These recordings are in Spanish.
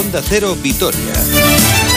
Onda Cero Vitoria.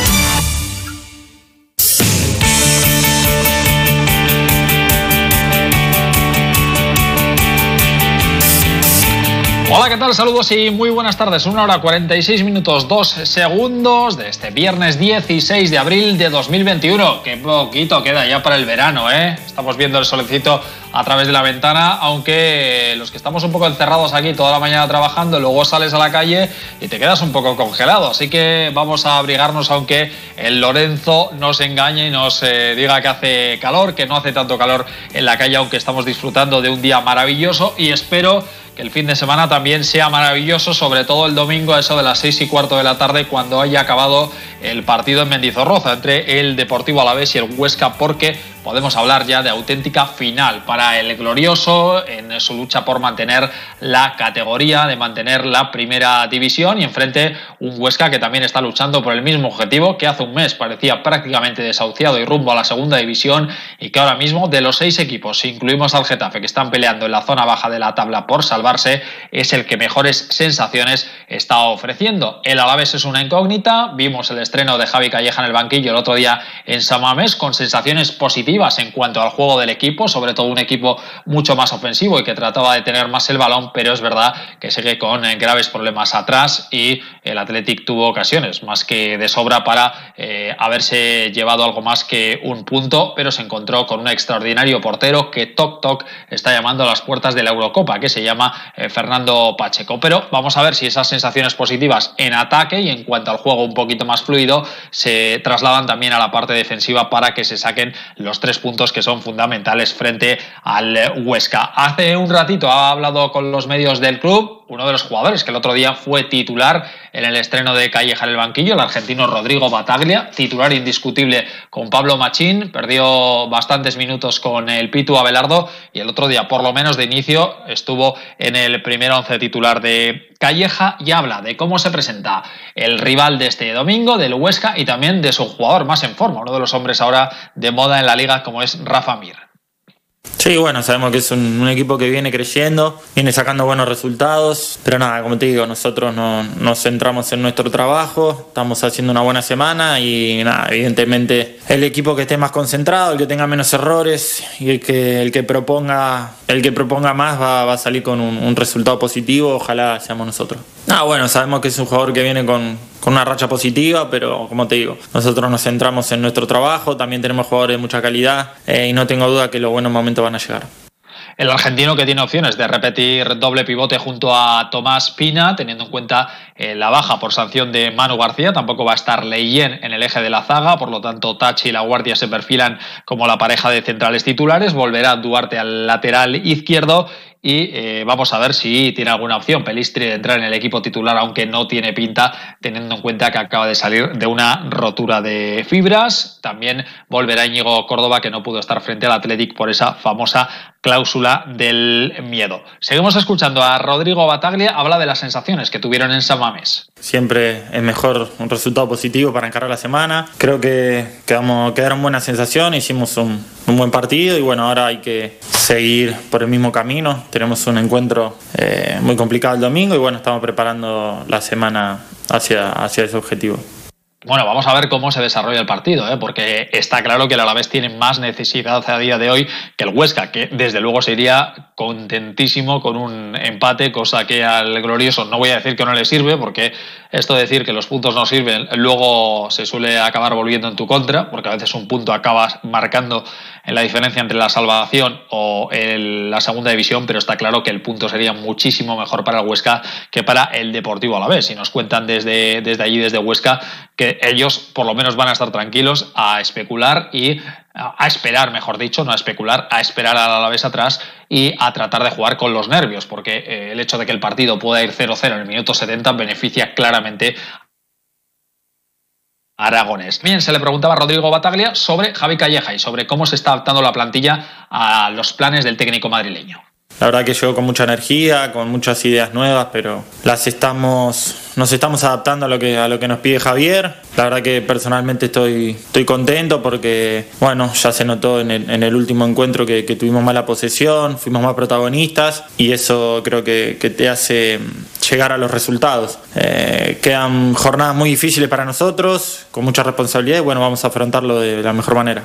Hola, ¿qué tal? Saludos y muy buenas tardes. Una hora 46 minutos 2 segundos de este viernes 16 de abril de 2021. Qué poquito queda ya para el verano, ¿eh? Estamos viendo el solecito a través de la ventana, aunque los que estamos un poco encerrados aquí toda la mañana trabajando, luego sales a la calle y te quedas un poco congelado. Así que vamos a abrigarnos, aunque el Lorenzo nos engañe y nos eh, diga que hace calor, que no hace tanto calor en la calle, aunque estamos disfrutando de un día maravilloso y espero que el fin de semana también sea maravilloso, sobre todo el domingo a eso de las seis y cuarto de la tarde cuando haya acabado el partido en Mendizorroza entre el Deportivo Alavés y el Huesca porque podemos hablar ya de auténtica final para el glorioso en su lucha por mantener la categoría, de mantener la primera división y enfrente un Huesca que también está luchando por el mismo objetivo que hace un mes parecía prácticamente desahuciado y rumbo a la segunda división y que ahora mismo de los seis equipos, si incluimos al Getafe que están peleando en la zona baja de la tabla por salvarse, es el que mejores sensaciones está ofreciendo. El Alavés es una incógnita, vimos el estreno de Javi Calleja en el banquillo el otro día en Samamés con sensaciones positivas en cuanto al juego del equipo, sobre todo un equipo mucho más ofensivo y que trataba de tener más el balón, pero es verdad que sigue con eh, graves problemas atrás y el Athletic tuvo ocasiones más que de sobra para eh, haberse llevado algo más que un punto, pero se encontró con un extraordinario portero que Toc Toc está llamando a las puertas de la Eurocopa, que se llama eh, Fernando Pacheco. Pero vamos a ver si esas sensaciones positivas en ataque y en cuanto al juego un poquito más fluido se trasladan también a la parte defensiva para que se saquen los tres puntos que son fundamentales frente al Huesca. Hace un ratito ha hablado con los medios del club uno de los jugadores que el otro día fue titular en el estreno de Calleja en el banquillo, el argentino Rodrigo Bataglia, titular indiscutible con Pablo Machín, perdió bastantes minutos con el Pitu Abelardo y el otro día, por lo menos de inicio, estuvo en el primer once titular de Calleja y habla de cómo se presenta el rival de este domingo, del Huesca, y también de su jugador más en forma, uno de los hombres ahora de moda en la liga como es Rafa Mir. Sí, bueno, sabemos que es un, equipo que viene creciendo, viene sacando buenos resultados, pero nada, como te digo, nosotros no, nos centramos en nuestro trabajo, estamos haciendo una buena semana y nada, evidentemente el equipo que esté más concentrado, el que tenga menos errores y el que, el que proponga el que proponga más va, a salir con un, resultado positivo, ojalá seamos nosotros. Ah, bueno, sabemos que es un jugador que viene con, con una racha positiva, pero como te digo, nosotros nos centramos en nuestro trabajo, también tenemos jugadores de mucha calidad eh, y no tengo duda que los buenos momentos van a llegar. El argentino que tiene opciones de repetir doble pivote junto a Tomás Pina, teniendo en cuenta eh, la baja por sanción de Manu García. Tampoco va a estar Leyen en el eje de la zaga, por lo tanto Tachi y La Guardia se perfilan como la pareja de centrales titulares. Volverá Duarte al lateral izquierdo y eh, vamos a ver si tiene alguna opción Pelistri de entrar en el equipo titular, aunque no tiene pinta, teniendo en cuenta que acaba de salir de una rotura de fibras. También volverá Íñigo Córdoba, que no pudo estar frente al Athletic por esa famosa cláusula del miedo. Seguimos escuchando a Rodrigo Bataglia, habla de las sensaciones que tuvieron en San Mamés. Siempre es mejor un resultado positivo para encarar la semana. Creo que quedamos, quedaron buenas sensaciones, hicimos un, buen partido y bueno, ahora hay que seguir por el mismo camino. Tenemos un encuentro eh, muy complicado el domingo y bueno, estamos preparando la semana hacia, hacia ese objetivo. Bueno, vamos a ver cómo se desarrolla el partido, ¿eh? porque está claro que el Alavés tiene más necesidad a día de hoy que el Huesca, que desde luego sería contentísimo con un empate, cosa que al glorioso no voy a decir que no le sirve, porque esto de decir que los puntos no sirven luego se suele acabar volviendo en tu contra, porque a veces un punto acaba marcando en la diferencia entre la salvación o la segunda división, pero está claro que el punto sería muchísimo mejor para el Huesca que para el Deportivo a la vez. Si nos cuentan desde, desde allí, desde Huesca, que ellos por lo menos van a estar tranquilos a especular y a esperar, mejor dicho, no a especular, a esperar a la vez atrás y a tratar de jugar con los nervios, porque eh, el hecho de que el partido pueda ir 0-0 en el minuto 70 beneficia claramente Aragones. Bien, se le preguntaba a Rodrigo Bataglia sobre Javi Calleja y sobre cómo se está adaptando la plantilla a los planes del técnico madrileño. La verdad que llegó con mucha energía, con muchas ideas nuevas, pero las estamos nos estamos adaptando a lo que, a lo que nos pide Javier. La verdad que personalmente estoy, estoy contento porque, bueno, ya se notó en el, en el último encuentro que, que, tuvimos mala posesión, fuimos más protagonistas y eso creo que, que te hace llegar a los resultados. Eh, quedan jornadas muy difíciles para nosotros, con mucha responsabilidad y bueno, vamos a afrontarlo de la mejor manera.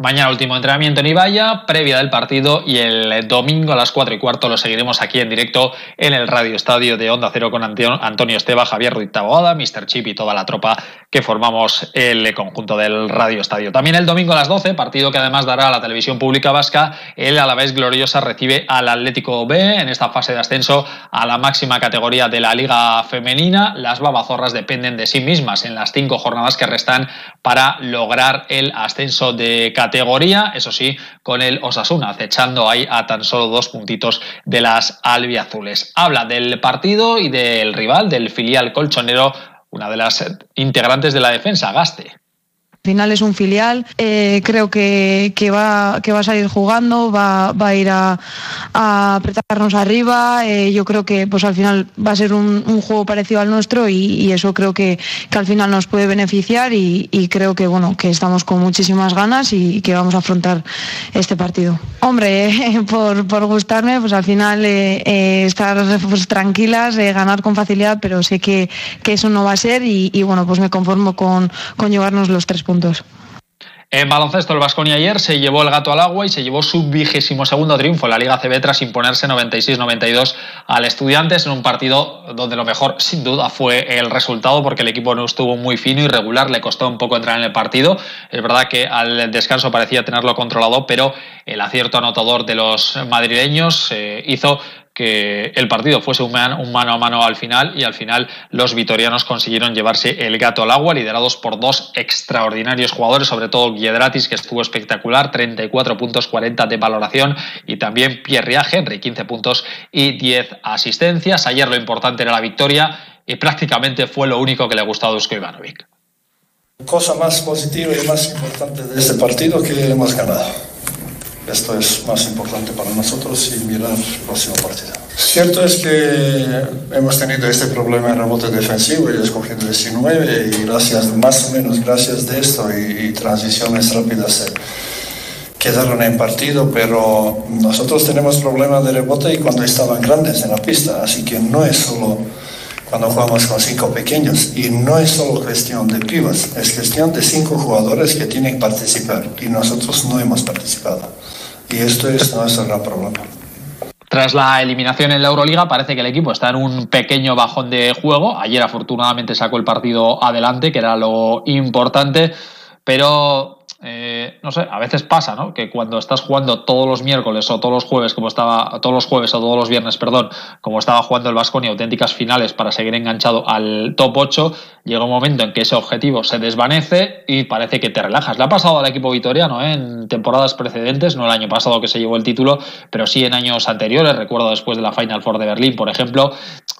Mañana último entrenamiento en Ibaya, previa del partido y el domingo a las 4 y cuarto lo seguiremos aquí en directo en el Radio Estadio de Onda Cero con Antonio Esteba, Javier Ruiz Taboada, Mr. Chip y toda la tropa que formamos el conjunto del Radio Estadio. También el domingo a las 12, partido que además dará a la televisión pública vasca, el vez Gloriosa recibe al Atlético B en esta fase de ascenso a la máxima categoría de la Liga Femenina. Las babazorras dependen de sí mismas en las cinco jornadas que restan para lograr el ascenso de categoría categoría, eso sí, con el Osasuna, acechando ahí a tan solo dos puntitos de las albiazules. Habla del partido y del rival, del filial colchonero, una de las integrantes de la defensa, Gaste final es un filial, eh, creo que, va, que va a salir jugando, va, a ir a, apretarnos arriba, eh, yo creo que pues al final va a ser un, juego parecido al nuestro y, eso creo que, al final nos puede beneficiar y, creo que bueno que estamos con muchísimas ganas y que vamos a afrontar este partido. Hombre, por, gustarme, pues al final eh, estar pues, tranquilas, ganar con facilidad, pero sé que, eso no va a ser y, bueno, pues me conformo con, con llevarnos los tres puntos. En baloncesto, el Vasconia ayer se llevó el gato al agua y se llevó su vigésimo segundo triunfo en la Liga CB tras imponerse 96-92 al Estudiantes en un partido donde lo mejor, sin duda, fue el resultado porque el equipo no estuvo muy fino y regular, le costó un poco entrar en el partido. Es verdad que al descanso parecía tenerlo controlado, pero el acierto anotador de los madrileños eh, hizo que el partido fuese un, mano a mano al final y al final los vitorianos consiguieron llevarse el gato al agua, liderados por dos extraordinarios jugadores, sobre todo Giedratis, que estuvo espectacular, 34 puntos, 40 de valoración, y también Pierre Henry, 15 puntos y 10 asistencias. Ayer lo importante era la victoria y prácticamente fue lo único que le gustó a Dusko Ivanovic. Cosa más positiva y más importante de este partido que hemos ganado. Esto es más importante para nosotros y mirar el próximo partido. Cierto es que hemos tenido este problema en rebote defensivo y escogiendo 19 y gracias, más o menos gracias de esto y, transiciones rápidas quedaron en partido, pero nosotros tenemos problemas de rebote y cuando estaban grandes en la pista, así que no es solo cuando jugamos con cinco pequeños. Y no es solo cuestión de pibas, es cuestión de cinco jugadores que tienen que participar y nosotros no hemos participado. Y esto es nuestro gran problema. Tras la eliminación en la Euroliga, parece que el equipo está en un pequeño bajón de juego. Ayer, afortunadamente, sacó el partido adelante, que era lo importante, pero eh, no sé, a veces pasa, ¿no? Que cuando estás jugando todos los miércoles o todos los jueves, como estaba, todos los jueves o todos los viernes, perdón, como estaba jugando el Vasco y auténticas finales para seguir enganchado al top 8, llega un momento en que ese objetivo se desvanece y parece que te relajas. Le ha pasado al equipo vitoriano ¿eh? en temporadas precedentes, no el año pasado que se llevó el título, pero sí en años anteriores, recuerdo después de la Final Four de Berlín, por ejemplo,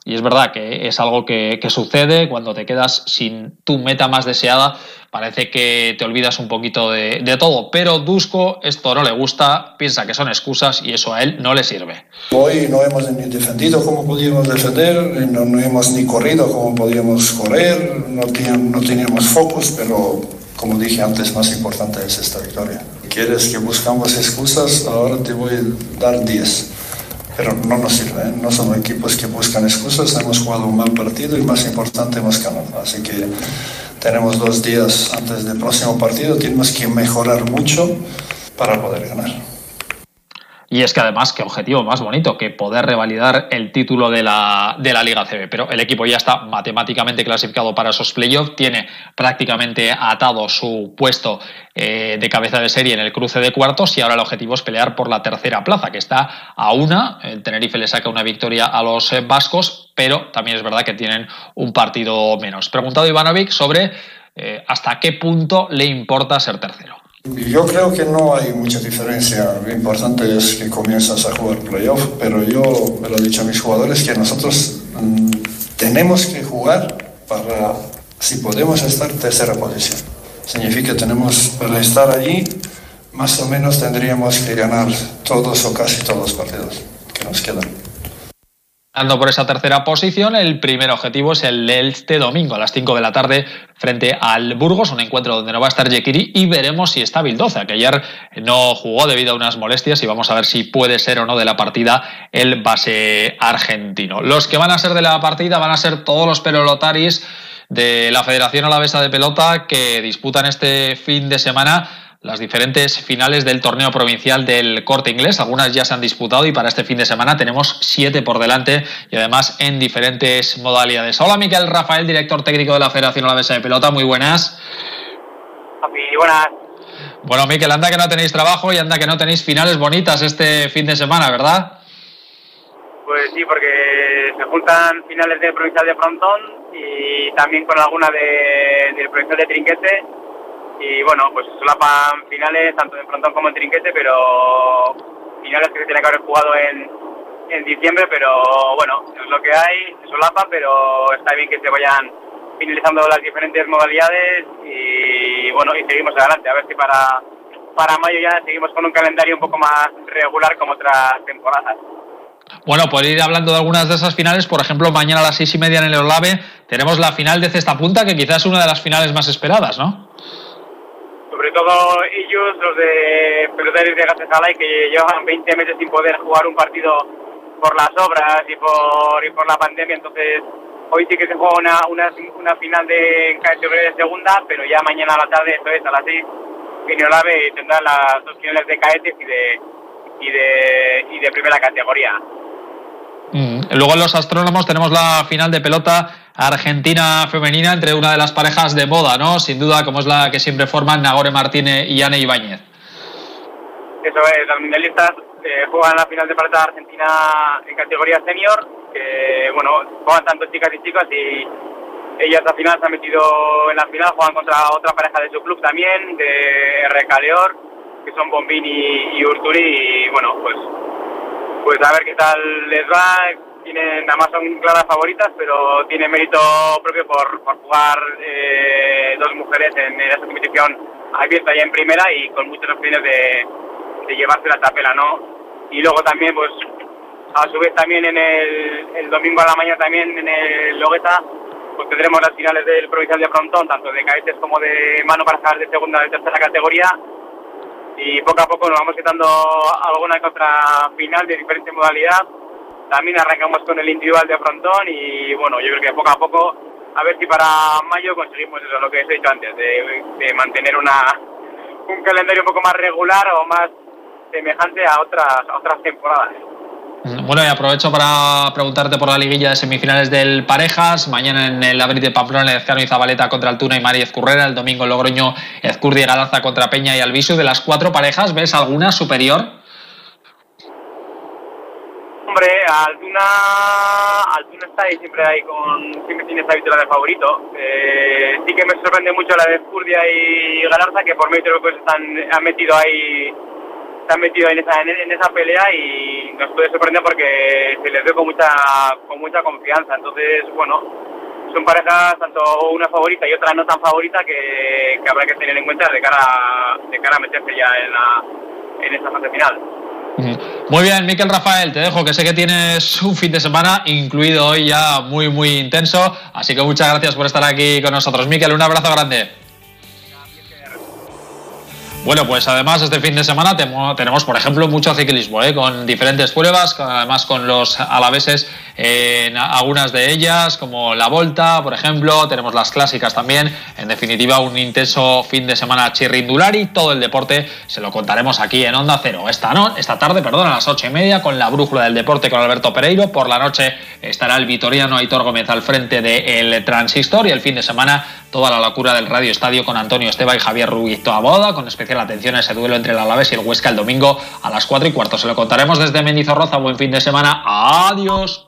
y es verdad que es algo que, que sucede cuando te quedas sin tu meta más deseada parece que te olvidas un poquito de, todo. Pero Dusko esto no le gusta, piensa que son excusas y eso a él no le sirve. Hoy no hemos ni defendido como podíamos defender, no, hemos ni corrido como podíamos correr, no, no teníamos pero como dije antes, más importante es esta victoria. ¿Quieres que buscamos excusas? Ahora te voy a dar 10 pero no nos sirve. ¿eh? No somos equipos que buscan excusas, hemos jugado un mal partido y más importante hemos ganado. Así que tenemos dos días antes del próximo partido, tenemos que mejorar mucho para poder ganar. Y es que además, qué objetivo más bonito que poder revalidar el título de la, de la Liga CB. Pero el equipo ya está matemáticamente clasificado para esos playoffs, tiene prácticamente atado su puesto eh, de cabeza de serie en el cruce de cuartos y ahora el objetivo es pelear por la tercera plaza, que está a una. El Tenerife le saca una victoria a los eh, vascos, pero también es verdad que tienen un partido menos. Preguntado Ivanovic sobre eh, hasta qué punto le importa ser tercero. Yo creo que no hay mucha diferencia. Lo importante es que comienzas a jugar playoff, pero yo me lo he dicho a mis jugadores que nosotros mm, tenemos que jugar para, si podemos estar tercera posición. Significa que tenemos, para estar allí, más o menos tendríamos que ganar todos o casi todos los partidos que nos quedan. Por esa tercera posición. El primer objetivo es el de este domingo a las 5 de la tarde frente al Burgos, un encuentro donde no va a estar Yekiri y veremos si está Bildoza, que ayer no jugó debido a unas molestias y vamos a ver si puede ser o no de la partida el base argentino. Los que van a ser de la partida van a ser todos los pelotaris de la Federación Alavesa de Pelota que disputan este fin de semana las diferentes finales del torneo provincial del corte inglés. Algunas ya se han disputado y para este fin de semana tenemos siete por delante y además en diferentes modalidades. Hola Miquel Rafael, director técnico de la Federación Alavesa de Pelota, muy buenas. Muy buenas. Bueno, Miquel, anda que no tenéis trabajo y anda que no tenéis finales bonitas este fin de semana, ¿verdad? Pues sí, porque se juntan finales del provincial de Frontón y también con alguna de, del provincial de Trinquete y bueno, pues solapan finales tanto en frontón como en trinquete, pero finales que se tienen que haber jugado en, en diciembre, pero bueno, es lo que hay, se solapa, pero está bien que se vayan finalizando las diferentes modalidades y bueno, y seguimos adelante, a ver si para, para mayo ya seguimos con un calendario un poco más regular como otras temporadas. Bueno, por ir hablando de algunas de esas finales, por ejemplo, mañana a las seis y media en el Olave tenemos la final de cesta punta, que quizás es una de las finales más esperadas, ¿no? Sobre todo ellos, los de peloteros de Gatezalay, que llevan 20 meses sin poder jugar un partido por las obras y por, y por la pandemia, entonces hoy sí que se juega una, una, una final de categoría de segunda, pero ya mañana a la tarde, esto es a las 6, Olave tendrá las dos finales de caetes y de, y de, y de primera categoría. Mm. Luego los astrónomos tenemos la final de pelota argentina femenina entre una de las parejas de moda, ¿no? Sin duda, como es la que siempre forman Nagore Martínez y Anne Ibáñez. Eso es, las mundialistas eh, juegan la final de pelota argentina en categoría senior, que bueno, juegan tanto chicas y chicos y ellas al final se han metido en la final, juegan contra otra pareja de su club también, de Recaleor, que son Bombini y Urturi, y bueno, pues, pues a ver qué tal les va, tienen, nada más son claras favoritas, pero tiene mérito propio por, jugar eh, dos mujeres en, esa competición abierta ya en primera y con muchas opciones de, llevarse la tapela, ¿no? Y luego también, pues, a su vez también en el, domingo a la mañana también en el Logueta, pues tendremos las finales del provincial de frontón, tanto de caetes como de mano para sacar de segunda y tercera categoría. Y poco a poco nos vamos quitando alguna que otra final de diferente modalidad también arrancamos con el individual de frontón y bueno, yo creo que poco a poco, a ver si para mayo conseguimos eso, lo que os he dicho antes, de, mantener una, un calendario un poco más regular o más semejante a otras, otras temporadas. Bueno, y aprovecho para preguntarte por la liguilla de semifinales del Parejas. Mañana en el Abril de Pamplona, Ezcano y Zabaleta contra Altuna y Mari Ezcurrera. El domingo en Logroño, Ezcurdi y Galarza contra Peña y Alviso. De las cuatro parejas, ¿ves alguna superior? Hombre, Altuna, está ahí siempre ahí con, siempre tiene esta victoria de favorito. Eh, sí que me sorprende mucho la de Escurdia y Galarza que por medio pues están, han metido ahí, se han metido en esa, en esa pelea y nos puede sorprender porque se les ve con mucha, con mucha confianza. Entonces, bueno, son parejas tanto una favorita y otra no tan favorita que, que habrá que tener en cuenta de cara, de cara a meterse ya en la, en esta fase final. Muy bien, Miquel Rafael, te dejo que sé que tienes un fin de semana incluido hoy ya muy, muy intenso. Así que muchas gracias por estar aquí con nosotros. Miquel, un abrazo grande. Bueno, pues además este fin de semana tenemos, por ejemplo, mucho ciclismo, ¿eh? con diferentes pruebas, además con los alaveses en algunas de ellas, como la Volta, por ejemplo, tenemos las clásicas también. En definitiva, un intenso fin de semana chirrindulari. Todo el deporte se lo contaremos aquí en Onda Cero. Esta, no, esta tarde, perdón, a las ocho y media, con la brújula del deporte con Alberto Pereiro. Por la noche estará el vitoriano Aitor Gómez al frente del Transistor y el fin de semana toda la locura del Radio Estadio con Antonio Esteba y Javier Ruiz boda, con especial atención a ese duelo entre el Alavés y el Huesca el domingo a las 4 y cuarto. Se lo contaremos desde Mendizorroza. Buen fin de semana. Adiós.